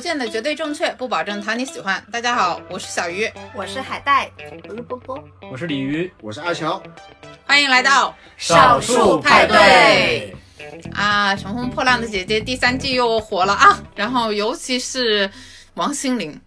不见得绝对正确，不保证讨你喜欢。大家好，我是小鱼，我是海带，我是波波，我是鲤鱼，我是阿乔，欢迎来到少数派对啊！乘风破浪的姐姐第三季又火了啊！然后尤其是王心凌。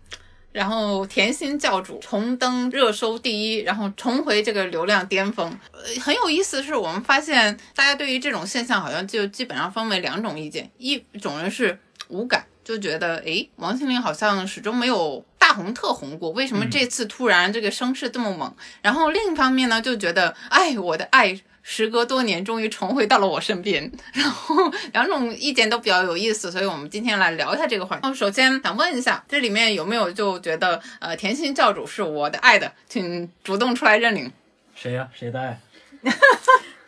然后甜心教主重登热搜第一，然后重回这个流量巅峰。呃，很有意思的是，我们发现大家对于这种现象好像就基本上分为两种意见，一种人是无感，就觉得诶，王心凌好像始终没有大红特红过，为什么这次突然这个声势这么猛？然后另一方面呢，就觉得哎，我的爱。时隔多年，终于重回到了我身边。然后两种意见都比较有意思，所以我们今天来聊一下这个话题。首先想问一下，这里面有没有就觉得呃甜心教主是我的爱的，请主动出来认领。谁呀？谁的爱？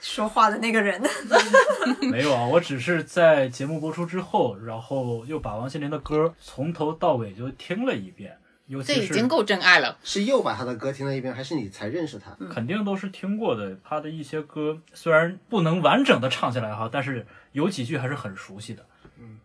说话的那个人。没有啊，我只是在节目播出之后，然后又把王心凌的歌从头到尾就听了一遍。这已经够真爱了。是又把他的歌听了一遍，还是你才认识他？肯定都是听过的。他的一些歌虽然不能完整的唱下来哈，但是有几句还是很熟悉的。嗯，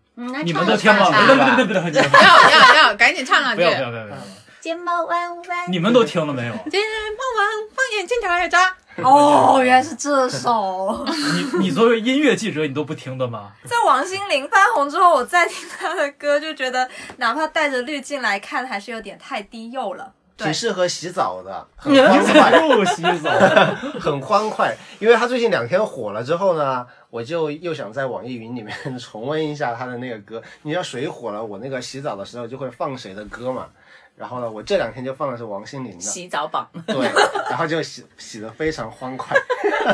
你们都听吗？不对不要不，要要要，赶紧唱两句。不要不要不要不要。睫毛弯弯。你们都听了没有？睫毛弯，放眼睛查一查。哦，原来是这首。你你作为音乐记者，你都不听的吗？在王心凌翻红之后，我再听她的歌，就觉得哪怕带着滤镜来看，还是有点太低幼了。挺适合洗澡的，很 欢快。又洗澡，很欢快。因为他最近两天火了之后呢，我就又想在网易云里面重温一下他的那个歌。你知道谁火了，我那个洗澡的时候就会放谁的歌嘛。然后呢，我这两天就放的是王心凌的洗澡榜，对，然后就洗洗的非常欢快。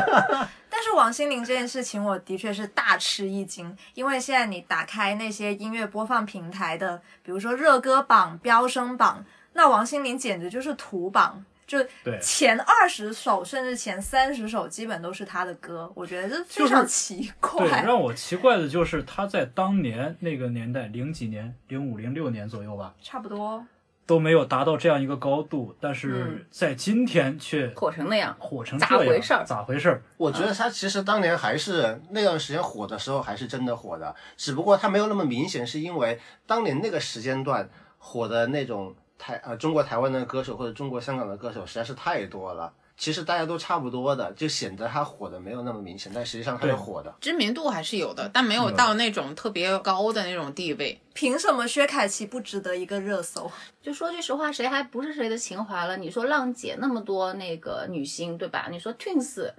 但是王心凌这件事情，我的确是大吃一惊，因为现在你打开那些音乐播放平台的，比如说热歌榜、飙升榜，那王心凌简直就是土榜，就前二十首甚至前三十首基本都是她的歌，我觉得这非常奇怪。对，让我奇怪的就是她在当年那个年代，零几年，零五零六年左右吧，差不多。都没有达到这样一个高度，但是在今天却火成那样，火成咋回事儿？咋回事儿？我觉得他其实当年还是那段时间火的时候，还是真的火的，只不过他没有那么明显，是因为当年那个时间段火的那种台呃中国台湾的歌手或者中国香港的歌手实在是太多了。其实大家都差不多的，就显得他火的没有那么明显，但实际上他是火的，知名度还是有的，但没有到那种特别高的那种地位。凭什么薛凯琪不值得一个热搜？就说句实话，谁还不是谁的情怀了？你说浪姐那么多那个女星，对吧？你说 Twins。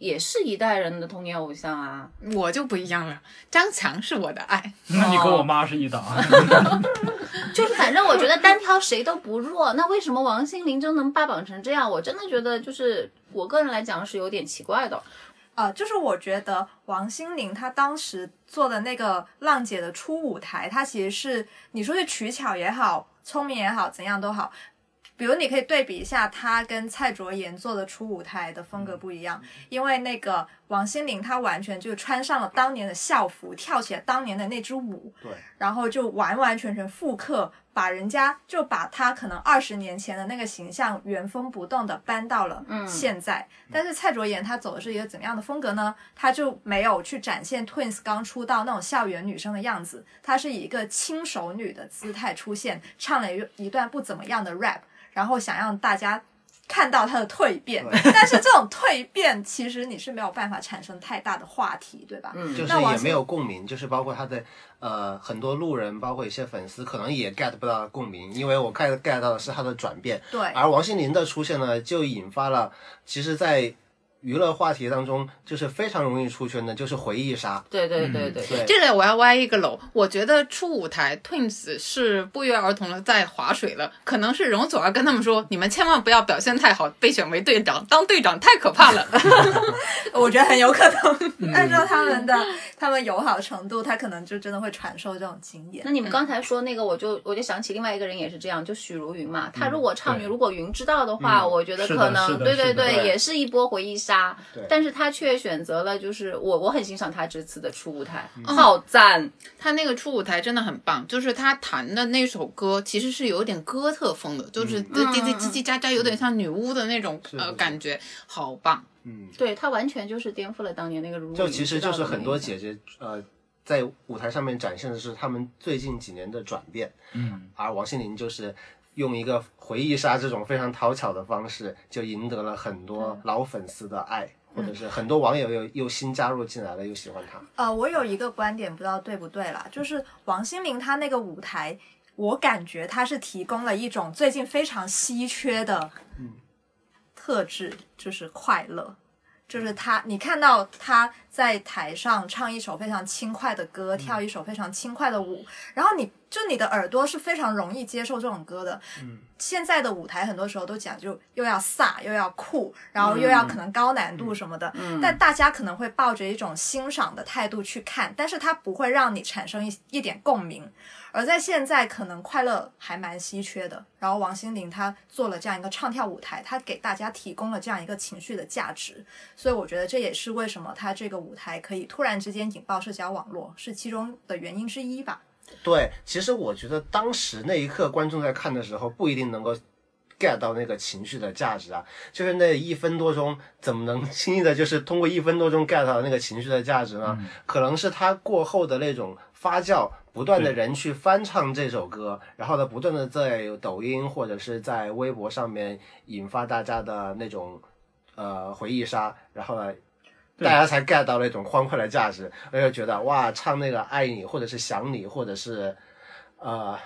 也是一代人的童年偶像啊，我就不一样了。张强是我的爱，那你跟我妈是一档。就是反正我觉得单挑谁都不弱，那为什么王心凌就能霸榜成这样？我真的觉得就是我个人来讲是有点奇怪的。啊，就是我觉得王心凌她当时做的那个浪姐的初舞台，她其实是你说是取巧也好，聪明也好，怎样都好。比如你可以对比一下他跟蔡卓妍做的初舞台的风格不一样，因为那个王心凌她完全就穿上了当年的校服，跳起了当年的那支舞，对，然后就完完全全复刻，把人家就把她可能二十年前的那个形象原封不动的搬到了现在。但是蔡卓妍她走的是一个怎么样的风格呢？她就没有去展现 Twins 刚出道那种校园女生的样子，她是以一个轻熟女的姿态出现，唱了一一段不怎么样的 rap。然后想让大家看到他的蜕变，但是这种蜕变其实你是没有办法产生太大的话题，对吧？嗯，就是也没有共鸣，就是包括他的呃很多路人，包括一些粉丝，可能也 get 不到共鸣，因为我 get get 到的是他的转变。对，而王心凌的出现呢，就引发了，其实，在。娱乐话题当中，就是非常容易出圈的，就是回忆杀。对对对对对，这里我要歪一个楼。我觉得初舞台 Twins 是不约而同的在划水了，可能是容祖儿跟他们说：“你们千万不要表现太好，被选为队长，当队长太可怕了。”我觉得很有可能，按照他们的他们友好程度，他可能就真的会传授这种经验。那你们刚才说那个，我就我就想起另外一个人也是这样，就许茹芸嘛。她如果唱如果云知道的话，我觉得可能对对对，也是一波回忆杀。杀，但是他却选择了，就是我我很欣赏他这次的初舞台，好赞！他那个初舞台真的很棒，就是他弹的那首歌其实是有点哥特风的，就是滴滴叽叽喳喳，有点像女巫的那种呃感觉，好棒。嗯，对他完全就是颠覆了当年那个如就其实就是很多姐姐呃。在舞台上面展现的是他们最近几年的转变，嗯，而王心凌就是用一个回忆杀这种非常讨巧的方式，就赢得了很多老粉丝的爱，或者是很多网友又又新加入进来了，又喜欢他。呃，我有一个观点，不知道对不对啦，就是王心凌她那个舞台，我感觉她是提供了一种最近非常稀缺的特质，就是快乐。就是她，你看到他在台上唱一首非常轻快的歌，跳一首非常轻快的舞，然后你就你的耳朵是非常容易接受这种歌的。嗯，现在的舞台很多时候都讲究又要飒又要酷，然后又要可能高难度什么的，嗯但大家可能会抱着一种欣赏的态度去看，但是它不会让你产生一一点共鸣。而在现在，可能快乐还蛮稀缺的。然后王心凌她做了这样一个唱跳舞台，她给大家提供了这样一个情绪的价值，所以我觉得这也是为什么她这个舞台可以突然之间引爆社交网络，是其中的原因之一吧。对，其实我觉得当时那一刻观众在看的时候不一定能够 get 到那个情绪的价值啊，就是那一分多钟怎么能轻易的就是通过一分多钟 get 到那个情绪的价值呢？可能是它过后的那种发酵，不断的人去翻唱这首歌，然后呢，不断的在抖音或者是在微博上面引发大家的那种呃回忆杀，然后呢。大家才 get 到那种欢快的价值，而且觉得哇，唱那个爱你，或者是想你，或者是呃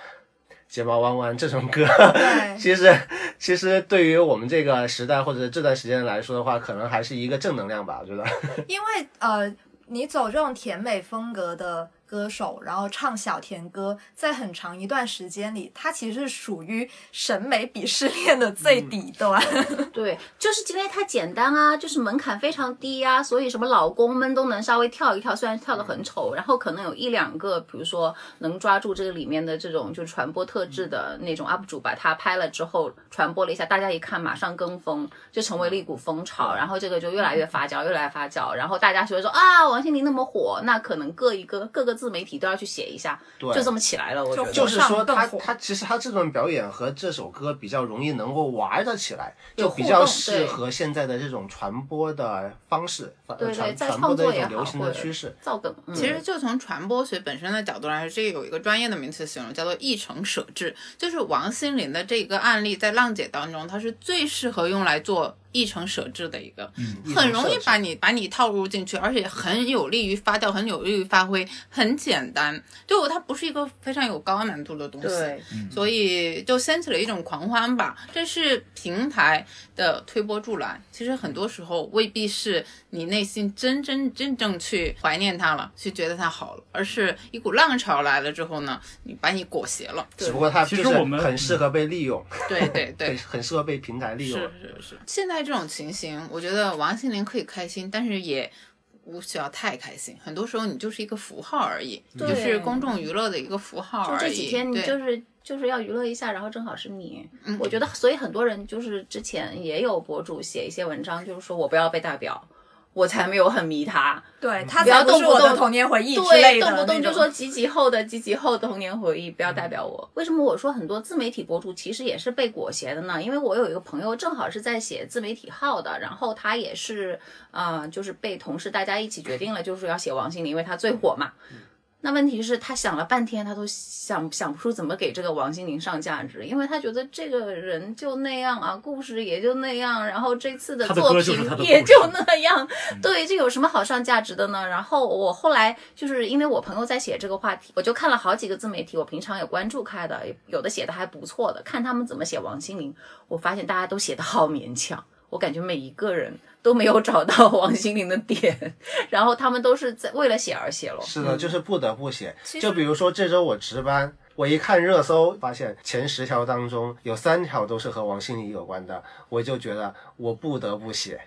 睫毛弯弯这种歌，对 其实其实对于我们这个时代或者这段时间来说的话，可能还是一个正能量吧，我觉得。因为呃，你走这种甜美风格的歌手，然后唱小甜歌，在很长一段时间里，它其实是属于审美鄙视链的最底端。对，就是因为它简单啊，就是门槛非常低啊，所以什么老公们都能稍微跳一跳，虽然跳得很丑，然后可能有一两个，比如说能抓住这个里面的这种就是传播特质的那种 UP 主，把它拍了之后传播了一下，大家一看马上跟风，就成为了一股风潮，然后这个就越来越发酵，越来越发酵，然后大家就会说啊，王心凌那么火，那可能各一个各个自媒体都要去写一下，对就这么起来了，我觉得。就是说他，他其实他这段表演和这首歌比较容易能够玩得起来，有就比较适合现在的这种传播的方式，呃对对，传播的创作也好，一种流行的趋势。造梗。嗯其实就从传播学本身的角度来说，这个有一个专业的名词形容，叫做议程舍置。就是王心凌的这个案例，在浪姐当中，它是最适合用来做议程舍治的一个，嗯很容易把你把你套入进去，而且很有利于发酵，很有利于发挥，很简单。就它不是一个非常有高难度的东西。对，所以就掀起了一种狂欢吧。这是平台的推波助澜，其实很多时候未必是你内心真真正正去怀念它了，去觉得它好了，而是一股浪潮来了之后呢，你把你裹挟了。只不过它就是其实我们很适合被利用，对对 对很。很适合被平台利用。是是是，现在这种情形，我觉得王心凌可以开心，但是也无需要太开心。很多时候你就是一个符号而已，对就是公众娱乐的一个符号而已。就这几天你就是就是要娱乐一下，然后正好是你。嗯我觉得，所以很多人就是之前也有博主写一些文章，就是说我不要被代表，我才没有很迷他。对，他不要动不动童年回忆之对，类的动不动就说几几后的几几后的童年回忆，不要代表我。为什么我说很多自媒体博主其实也是被裹挟的呢？因为我有一个朋友正好是在写自媒体号的，然后他也是呃，就是被同事大家一起决定了，就是要写王心凌，因为他最火嘛。那问题是，他想了半天，他都想想不出怎么给这个王心凌上价值，因为他觉得这个人就那样啊，故事也就那样，然后这次的作品也就那样，对，这有什么好上价值的呢？然后我后来就是因为我朋友在写这个话题，我就看了好几个自媒体，我平常也关注开的，有的写的还不错的，看他们怎么写王心凌，我发现大家都写的好勉强。我感觉每一个人都没有找到 王心凌的点，然后他们都是在为了写而写了。是的，就是不得不写。实就比如说这周我值班，我一看热搜，发现前十条当中有三条都是和王心凌有关的，我就觉得我不得不写。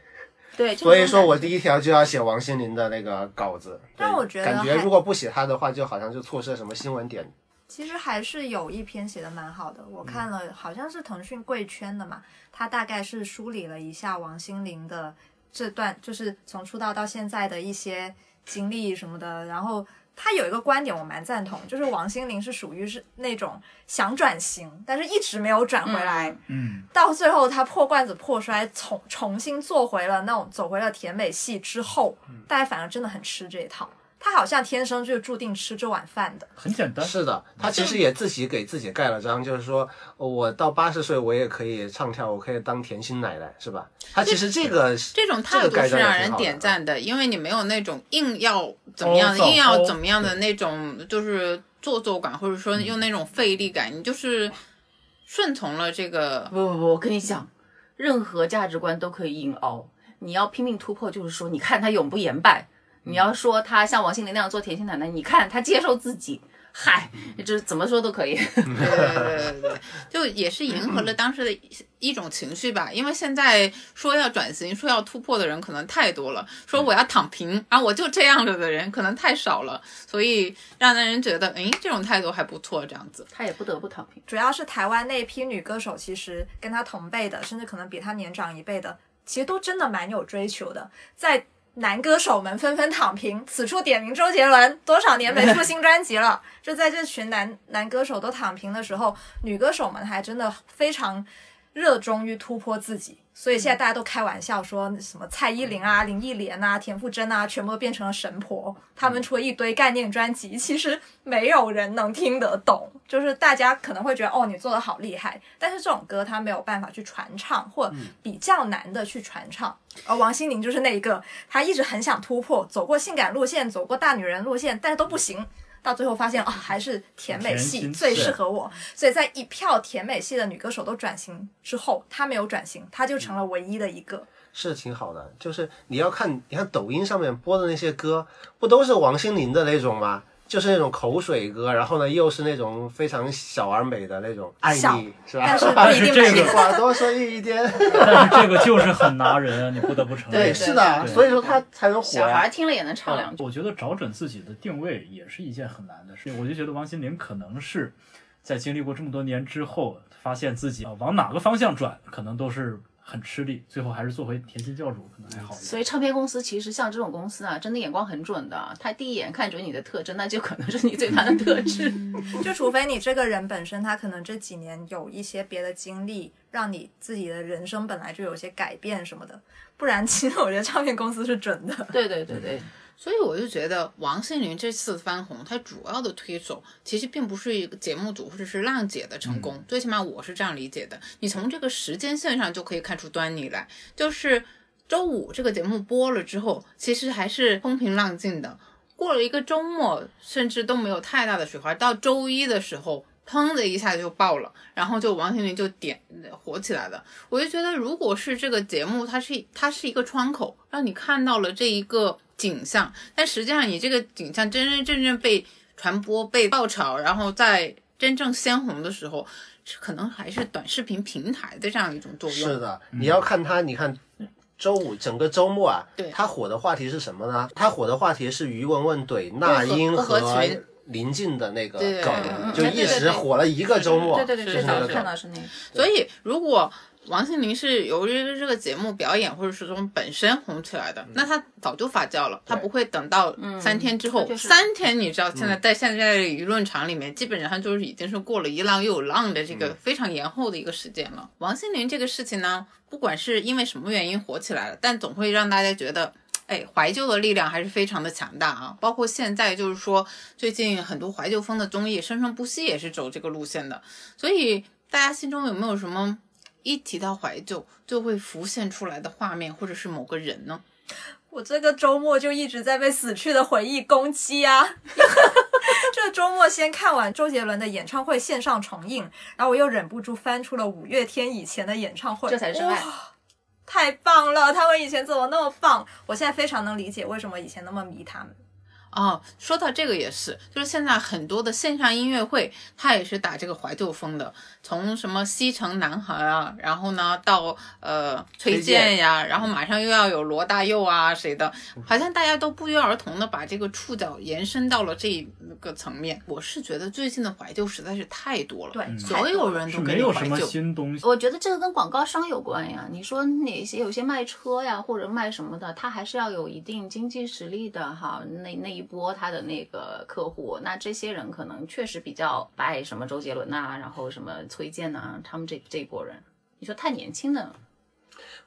对，所以说我第第一条就要写王心凌的那个稿子。但我觉得感觉如果不写她的话，就好像就错失了什么新闻点。其实还是有一篇写的蛮好的，我看了，好像是腾讯贵圈的嘛，他大概是梳理了一下王心凌的这段，就是从出道到现在的一些经历什么的，然后。他有一个观点我蛮赞同，就是王心凌是属于是那种想转型，但是一直没有转回来，嗯，到最后他破罐子破摔，重重新做回了那种走回了甜美系之后，大家反而真的很吃这一套。他好像天生就注定吃这碗饭的。很简单，是的，他其实也自己给自己盖了章，就是说我到八十岁我也可以唱跳，我可以当甜心奶奶，是吧？他其实这个这种态度是让人点赞的，因为你没有那种硬要怎么样，硬要怎么样的那种就是做作感，或者说用那种费力感，你就是顺从了这个。不不不，我跟你讲，任何价值观都可以硬凹。你要拼命突破，就是说，你看他永不言败。你要说他像王心凌那样做甜心奶奶，你看他接受自己，嗨，这怎么说都可以。对对对对对，就也是迎合了当时的一种情绪吧。因为现在说要转型、说要突破的人可能太多了，说我要躺平啊，我就这样了的人可能太少了，所以让人觉得，哎，这种态度还不错，这样子。他也不得不躺平。主要是台湾那批女歌手，其实跟他同辈的，甚至可能比他年长一辈的。其实都真的蛮有追求的，在男歌手们纷纷躺平，此处点名周杰伦，多少年没出新专辑了？就在这群男男歌手都躺平的时候，女歌手们还真的非常热衷于突破自己。所以现在大家都开玩笑说什么蔡依林啊、林忆莲啊、田馥甄啊，全部都变成了神婆。他们出了一堆概念专辑，其实没有人能听得懂。就是大家可能会觉得哦，你做的好厉害，但是这种歌他没有办法去传唱，或比较难的去传唱。而王心凌就是那一个，她一直很想突破，走过性感路线，走过大女人路线，但是都不行。到最后发现啊，还是甜美系最适合我。所以在一票甜美系的女歌手都转型之后，她没有转型，她就成了唯一的一个。是挺好的，就是你要看，你看抖音上面播的那些歌，不都是王心凌的那种吗？就是那种口水歌，然后呢，又是那种非常小而美的那种爱你，是吧？但是 这个话多说一点，但是这个就是很拿人，你不得不承认。对，是的，所以说他才能火。小孩听了也能唱两句。我觉得找准自己的定位也是一件很难的事。我就觉得王心凌可能是在经历过这么多年之后，发现自己啊往哪个方向转，可能都是。很吃力，最后还是做回甜心教主可能还好一点。所以唱片公司其实像这种公司啊，真的眼光很准的。他第一眼看准你的特征，那就可能是你最大的特质。就除非你这个人本身他可能这几年有一些别的经历，让你自己的人生本来就有些改变什么的，不然其实我觉得唱片公司是准的。对对对对。所以我就觉得王心凌这次翻红，她主要的推手其实并不是一个节目组或者是浪姐的成功，最起码我是这样理解的。你从这个时间线上就可以看出端倪来，就是周五这个节目播了之后，其实还是风平浪静的。过了一个周末，甚至都没有太大的水花，到周一的时候，砰的一下就爆了，然后就王心凌就点火起来了。我就觉得，如果是这个节目，它是它是一个窗口，让你看到了这一个。景象，但实际上你这个景象真真正正被传播、被爆炒，然后在真正鲜红的时候，可能还是短视频平台的这样一种作用。是的，你要看它，你看周五整个周末啊，对它火的话题是什么呢？它火的话题是于文文怼那英和林静的那个梗，就一时火了一个周末。对对对，是那个看到是那个。所以如果。王心凌是由于这个节目表演或者是从本身红起来的，那她早就发酵了，她不会等到三天之后。三天你知道，现在在现在的舆论场里面，基本上就是已经是过了一浪又有浪的这个非常延后的一个时间了。王心凌这个事情呢，不管是因为什么原因火起来了，但总会让大家觉得，哎，怀旧的力量还是非常的强大啊。包括现在就是说，最近很多怀旧风的综艺生生不息也是走这个路线的。所以大家心中有没有什么？一提到怀旧，就会浮现出来的画面，或者是某个人呢？我这个周末就一直在被死去的回忆攻击啊！这周末先看完周杰伦的演唱会线上重映，然后我又忍不住翻出了五月天以前的演唱会，这才是爱，太棒了！他们以前怎么那么棒？我现在非常能理解为什么以前那么迷他们。哦，说到这个也是，就是现在很多的线上音乐会，它也是打这个怀旧风的，从什么西城男孩啊，然后呢到呃崔健呀，然后马上又要有罗大佑啊谁的，好像大家都不约而同的把这个触角延伸到了这个层面。我是觉得最近的怀旧实在是太多了，对，所有人都没有什么新东西。我觉得这个跟广告商有关呀。你说哪些有些卖车呀或者卖什么的，他还是要有一定经济实力的哈。那那。一波他的那个客户，那这些人可能确实比较爱什么周杰伦呐，然后什么崔健呐，他们这这一波人，你说太年轻的，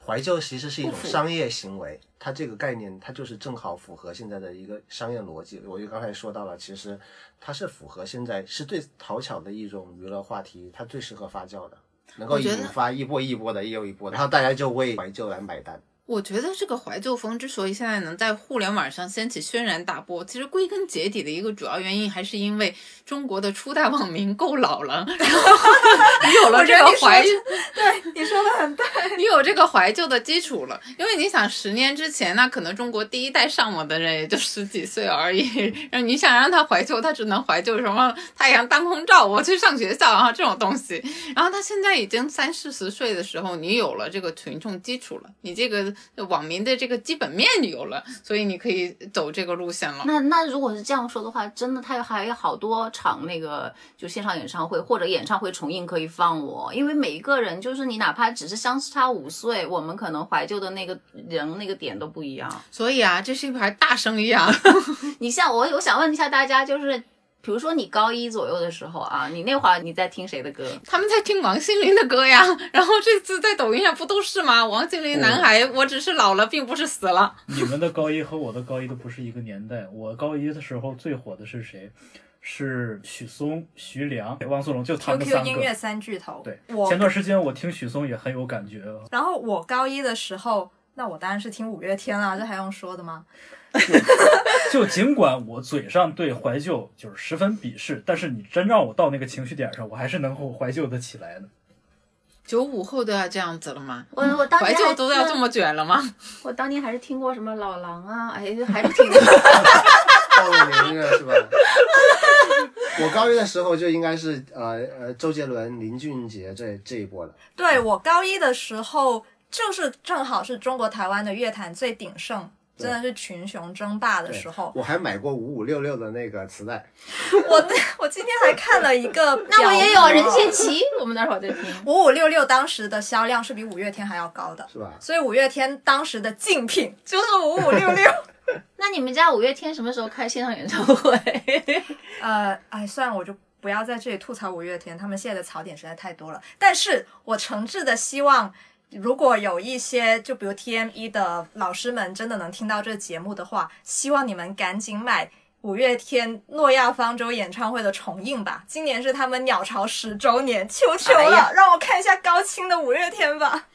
怀旧其实是一种商业行为，它这个概念它就是正好符合现在的一个商业逻辑。我就刚才说到了，其实它是符合现在是最讨巧的一种娱乐话题，它最适合发酵的，能够引发一波一波的又一波，然后大家就为怀旧来买单。我觉得这个怀旧风之所以现在能在互联网上掀起轩然大波，其实归根结底的一个主要原因还是因为中国的初代网民够老了，然后 你有了这个怀，对你说的很对，你有这个怀旧的基础了。因为你想，十年之前那可能中国第一代上网的人也就十几岁而已，然后你想让他怀旧，他只能怀旧什么太阳当空照，我去上学校啊这种东西。然后他现在已经三四十岁的时候，你有了这个群众基础了，你这个。网民的这个基本面有了，所以你可以走这个路线了。那那如果是这样说的话，真的他有还有好多场那个就线上演唱会或者演唱会重映可以放我，因为每一个人就是你哪怕只是相差五岁，我们可能怀旧的那个人那个点都不一样。所以啊，这是一盘大生意啊！你像我，我想问一下大家，就是。比如说你高一左右的时候啊，你那会儿你在听谁的歌？他们在听王心凌的歌呀。然后这次在抖音上不都是吗？王心凌男孩，我只是老了，并不是死了。你们的高一和我的高一都不是一个年代。我高一的时候最火的是谁？是许嵩、徐良、汪苏泷，就他们三。QQ 音乐三巨头。对，我前段时间我听许嵩也很有感觉。然后我高一的时候，那我当然是听五月天了，这还用说的吗？就尽管我嘴上对怀旧就是十分鄙视，但是你真让我到那个情绪点上，我还是能够怀旧的起来的。九五后都要这样子了吗？我我当怀旧都要这么卷了吗？我当年还是听过什么老狼啊，哎，还是 听。暴露年龄了是吧？我高一的时候就应该是呃呃周杰伦、林俊杰这这一波的。对我高一的时候，就是正好是中国台湾的乐坛最鼎盛。真的是群雄争霸的时候，我还买过五五六六的那个磁带。我我今天还看了一个，那我也有任贤齐，我们那会儿在听五五六六，当时的销量是比五月天还要高的，是吧？所以五月天当时的竞品就是五五六六。那你们家五月天什么时候开线上演唱会？呃，哎，算了，我就不要在这里吐槽五月天，他们现在的槽点实在太多了。但是我诚挚的希望。如果有一些，就比如 TME 的老师们真的能听到这节目的话，希望你们赶紧买五月天诺亚方舟演唱会的重映吧。今年是他们鸟巢十周年，求求了，让我看一下高清的五月天吧。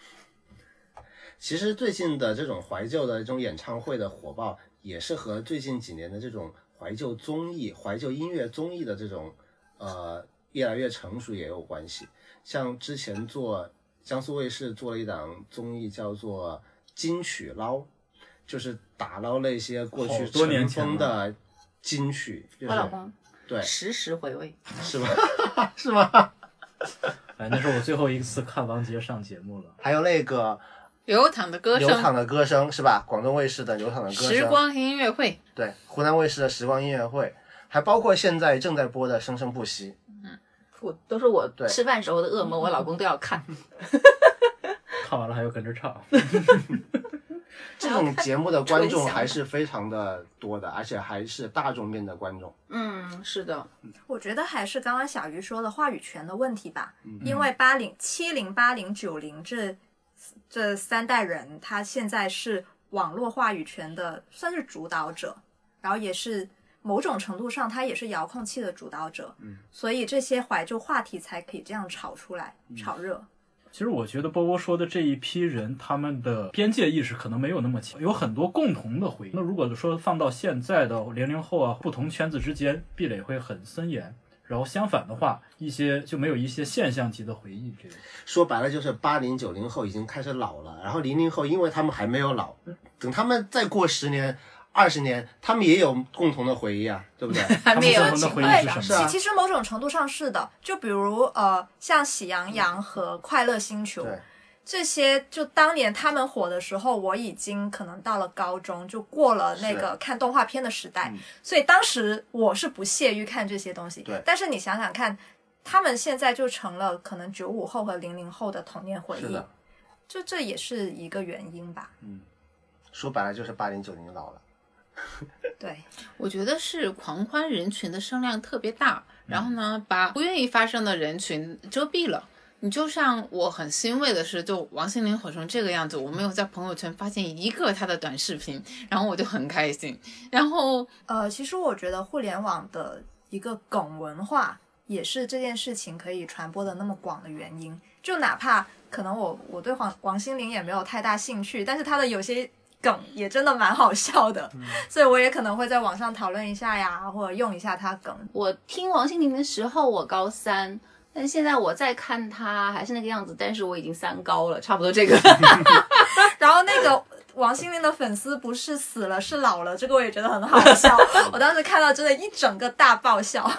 其实最近的这种怀旧的这种演唱会的火爆，也是和最近几年的这种怀旧综艺、怀旧音乐综艺的这种呃越来越成熟也有关系。像之前做。江苏卫视做了一档综艺，叫做《金曲捞》，就是打捞那些过去尘封的金曲。我老公对，时时回味，是吗？是吗？哎，那是我最后一次看王杰上节目了。还有那个流淌的歌声，流淌的歌声是吧？广东卫视的流淌的歌声，时光音乐会。对，湖南卫视的时光音乐会，还包括现在正在播的《生生不息》。我都是我吃饭时候的噩梦，我老公都要看。看完了还要跟着唱。这种节目的观众还是非常的多的，而且还是大众面的观众。嗯，是的。我觉得还是刚刚小鱼说的话语权的问题吧，因为八零、七零、八零、九零这这三代人，他现在是网络话语权的算是主导者，然后也是。某种程度上，他也是遥控器的主导者，嗯，所以这些怀旧话题才可以这样炒出来、炒热。其实我觉得波波说的这一批人，他们的边界意识可能没有那么强，有很多共同的回忆。那如果说放到现在的零零后啊，不同圈子之间壁垒会很森严。然后相反的话，一些就没有一些现象级的回忆。这个说白了就是八零九零后已经开始老了，然后零零后因为他们还没有老，等他们再过十年。二十年，他们也有共同的回忆啊，对不对？他们有共同的回忆是什么？其实某种程度上是的，就比如呃，像《喜羊羊》和《快乐星球》这些，就当年他们火的时候，我已经可能到了高中，就过了那个看动画片的时代，所以当时我是不屑于看这些东西。对。但是你想想看，他们现在就成了可能九五后和零零后的童年回忆，就这也是一个原因吧。嗯，说白了就是八零九零老了。对，我觉得是狂欢人群的声量特别大，然后呢，把不愿意发声的人群遮蔽了。你就像我很欣慰的是，就王心凌火成这个样子，我没有在朋友圈发现一个她的短视频，然后我就很开心。然后，呃，其实我觉得互联网的一个梗文化，也是这件事情可以传播的那么广的原因。就哪怕可能我我对黄王心凌也没有太大兴趣，但是她的有些梗也真的蛮好笑的，所以我也可能会在网上讨论一下呀，或者用一下他梗。我听王心凌的时候，我高三。但现在我在看他还是那个样子，但是我已经三高了，差不多这个。然后那个王心凌的粉丝不是死了，是老了，这个我也觉得很好笑。我当时看到真的一整个大爆笑。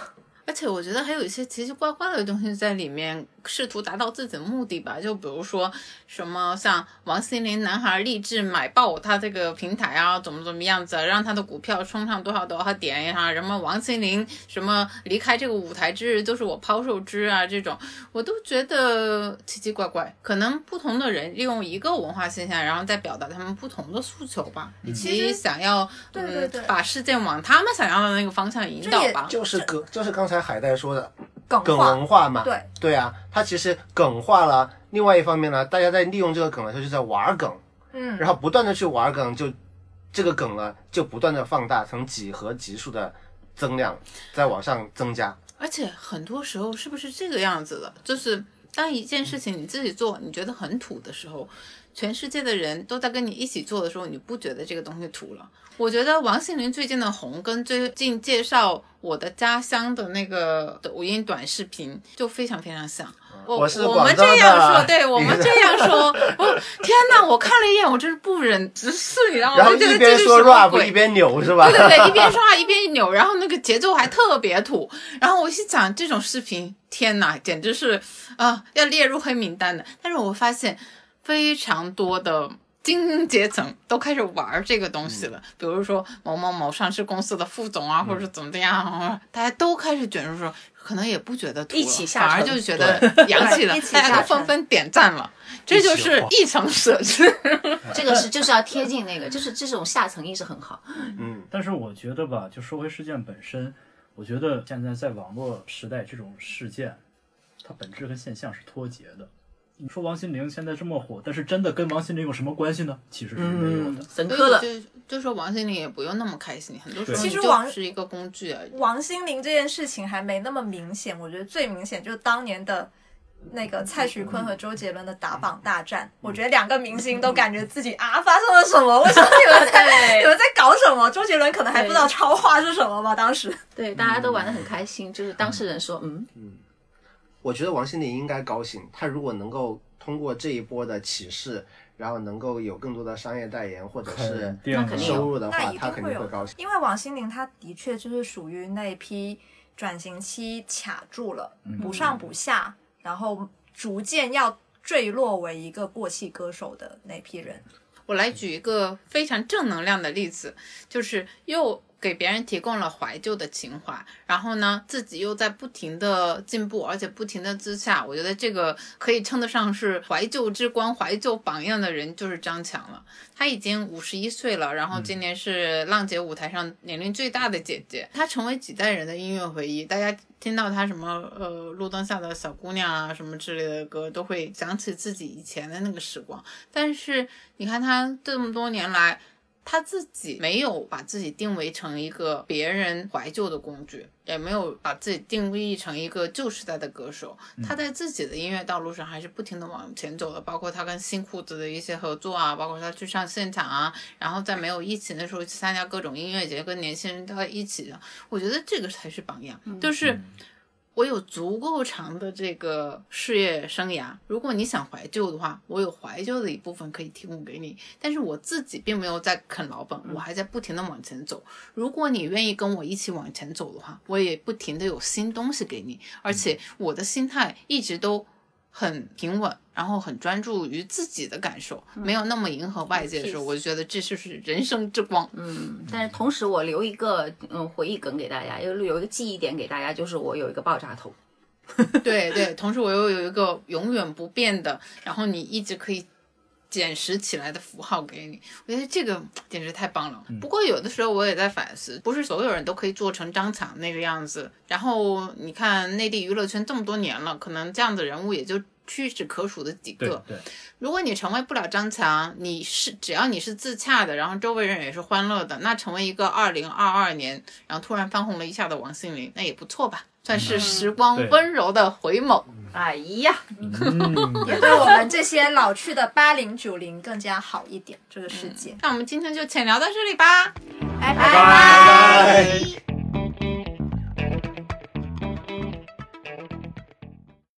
而且我觉得还有一些奇奇怪怪的东西在里面，试图达到自己的目的吧。就比如说什么像王心凌男孩励志买爆他这个平台啊，怎么怎么样子，让他的股票冲上多少多少点啊，什么王心凌什么离开这个舞台之日都是我抛售之啊，这种我都觉得奇奇怪怪。可能不同的人利用一个文化现象，然后再表达他们不同的诉求吧，以及想要嗯把事件往他们想要的那个方向引导吧。就是个就是刚才。海带说的梗梗文化嘛，对对啊，它其实梗化了。另外一方面呢，大家在利用这个梗的时候就在玩梗，嗯，然后不断的去玩梗，就这个梗呢就不断的放大，成几何级数的增量，在往上增加。而且很多时候是不是这个样子的？就是当一件事情你自己做，你觉得很土的时候，全世界的人都在跟你一起做的时候，你不觉得这个东西土了。我觉得王心凌最近的红，跟最近介绍我的家乡的那个抖音短视频就非常非常像。我我们这样说，对我们这样说，我天哪！我看了一眼，我真是不忍直视，你知道吗？然后一边说 rap 一边扭是吧？对对对，一边说话一边扭，然后那个节奏还特别土。然后我一想，这种视频，天哪，简直是啊，要列入黑名单的。但是我发现非常多的。精英阶层都开始玩这个东西了，比如说某某某上市公司的副总啊，或者是怎么样，大家都开始卷入说，可能也不觉得土了，反而就觉得洋气了，大家都纷纷点赞了，这就是一层设置。这个是就是要贴近那个，就是这种下层意识很好。嗯，但是我觉得吧，就说回事件本身，我觉得现在在网络时代，这种事件，它本质跟现象是脱节的。你说王心凌现在这么火，但是真的跟王心凌有什么关系呢？其实是没有的。深刻的，就就说王心凌也不用那么开心，很多时候其实王是一个工具而已。王心凌这件事情还没那么明显，我觉得最明显就是当年的那个蔡徐坤和周杰伦的打榜大战。我觉得两个明星都感觉自己啊发生了什么？为什么你们在 你们在搞什么？周杰伦可能还不知道超话是什么吧？当时对大家都玩的很开心，就是当事人说嗯嗯。我觉得王心凌应该高兴，她如果能够通过这一波的启示，然后能够有更多的商业代言或者是收入的话，她肯定会高兴。因为王心凌她的确就是属于那批转型期卡住了，不上不下，然后逐渐要坠落为一个过气歌手的那批人。我来举一个非常正能量的例子，就是又。给别人提供了怀旧的情怀，然后呢，自己又在不停的进步，而且不停的自洽。我觉得这个可以称得上是怀旧之光、怀旧榜样的人，就是张强了。他已经五十一岁了，然后今年是浪姐舞台上年龄最大的姐姐。她成为几代人的音乐回忆，大家听到她什么呃路灯下的小姑娘啊什么之类的歌，都会想起自己以前的那个时光。但是你看她这么多年来。他自己没有把自己定位成一个别人怀旧的工具，也没有把自己定义成一个旧时代的歌手。他在自己的音乐道路上还是不停的往前走的，包括他跟新裤子的一些合作啊，包括他去上现场啊，然后在没有疫情的时候去参加各种音乐节，跟年轻人在一起的。我觉得这个才是榜样，就是。我有足够长的这个事业生涯，如果你想怀旧的话，我有怀旧的一部分可以提供给你。但是我自己并没有在啃老本，我还在不停的往前走。如果你愿意跟我一起往前走的话，我也不停的有新东西给你，而且我的心态一直都。很平稳，然后很专注于自己的感受，没有那么迎合外界的时候，我就觉得这就是人生之光。嗯，但是同时我留一个嗯回忆梗给大家，有有一个记忆点给大家，就是我有一个爆炸头。对对，同时我又有一个永远不变的，然后你一直可以。捡拾起来的符号给你，我觉得这个简直太棒了。不过有的时候我也在反思，不是所有人都可以做成张强那个样子。然后你看内地娱乐圈这么多年了，可能这样的人物也就屈指可数的几个。对，如果你成为不了张强，你是只要你是自洽的，然后周围人也是欢乐的，那成为一个二零二二年，然后突然翻红了一下的王心凌，那也不错吧？算是时光温柔的回眸。哎呀，也对我们这些老去的八零九零更加好一点，这个世界。那我们今天就浅聊到这里吧，拜。拜拜。